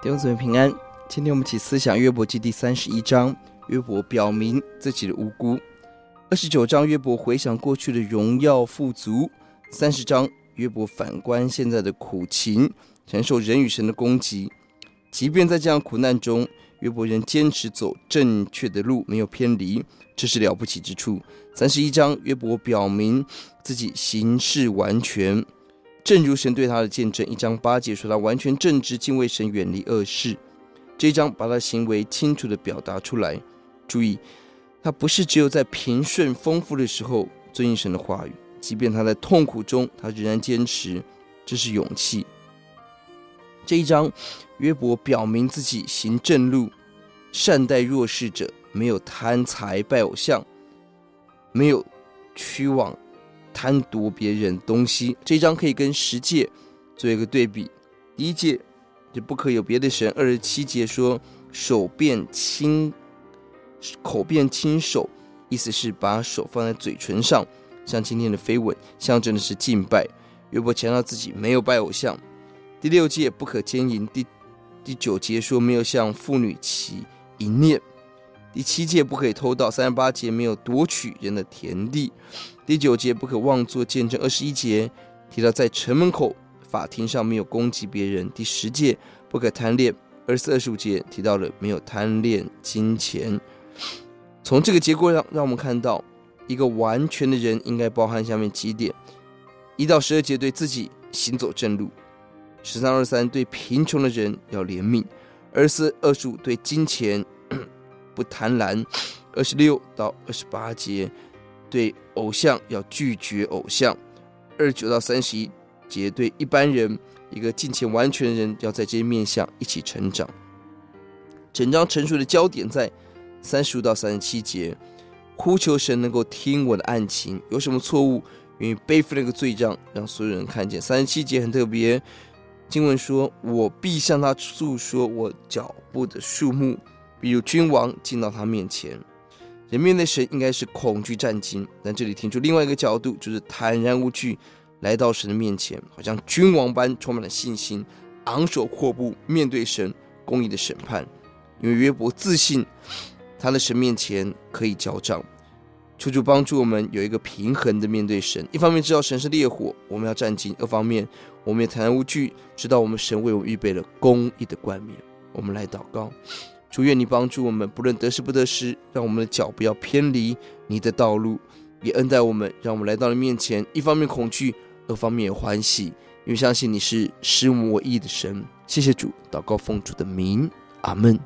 弟兄姊妹平安，今天我们一起思想约伯记第三十一章。约伯表明自己的无辜。二十九章约伯回想过去的荣耀富足。三十章约伯反观现在的苦情，承受人与神的攻击。即便在这样苦难中，约伯仍坚持走正确的路，没有偏离，这是了不起之处。三十一章约伯表明自己行事完全。正如神对他的见证，一章八节说他完全正直，敬畏神，远离恶事。这一章把他行为清楚地表达出来。注意，他不是只有在平顺丰富的时候遵行神的话语，即便他在痛苦中，他仍然坚持，这是勇气。这一章约伯表明自己行正路，善待弱势者，没有贪财拜偶像，没有虚妄。贪夺别人东西，这一章可以跟十戒做一个对比。第一戒就不可有别的神。二十七节说手变亲，口变亲手，意思是把手放在嘴唇上，像今天的飞吻，象征的是敬拜。约伯强调自己没有拜偶像。第六戒不可奸淫。第第九节说没有向妇女起淫念。第七戒不可以偷盗，三十八节没有夺取人的田地，第九节不可妄作见证，二十一节提到在城门口、法庭上没有攻击别人，第十戒不可贪恋，二十四、二十五节提到了没有贪恋金钱。从这个结构上，让我们看到一个完全的人应该包含下面几点：一到十二节对自己行走正路，十三、二十三对贫穷的人要怜悯，二十四、二十五对金钱。不贪婪，二十六到二十八节，对偶像要拒绝偶像；二十九到三十一节，对一般人，一个敬虔完全的人，要在这些面向一起成长。整章陈述的焦点在三十五到三十七节，呼求神能够听我的案情，有什么错误，愿意背负那个罪状，让所有人看见。三十七节很特别，经文说：“我必向他诉说我脚步的数目。”比如君王进到他面前，人面对神应该是恐惧战惊，但这里提出另外一个角度，就是坦然无惧来到神的面前，好像君王般充满了信心，昂首阔步面对神公义的审判。因为约伯自信他的神面前可以交账，求主帮助我们有一个平衡的面对神，一方面知道神是烈火，我们要战兢；二方面我们也坦然无惧，知道我们神为我们预备了公义的冠冕。我们来祷告。主愿你帮助我们，不论得失不得失，让我们的脚不要偏离你的道路，也恩待我们，让我们来到了面前，一方面恐惧，二方面也欢喜，因为相信你是使我们为义的神。谢谢主，祷告奉主的名，阿门。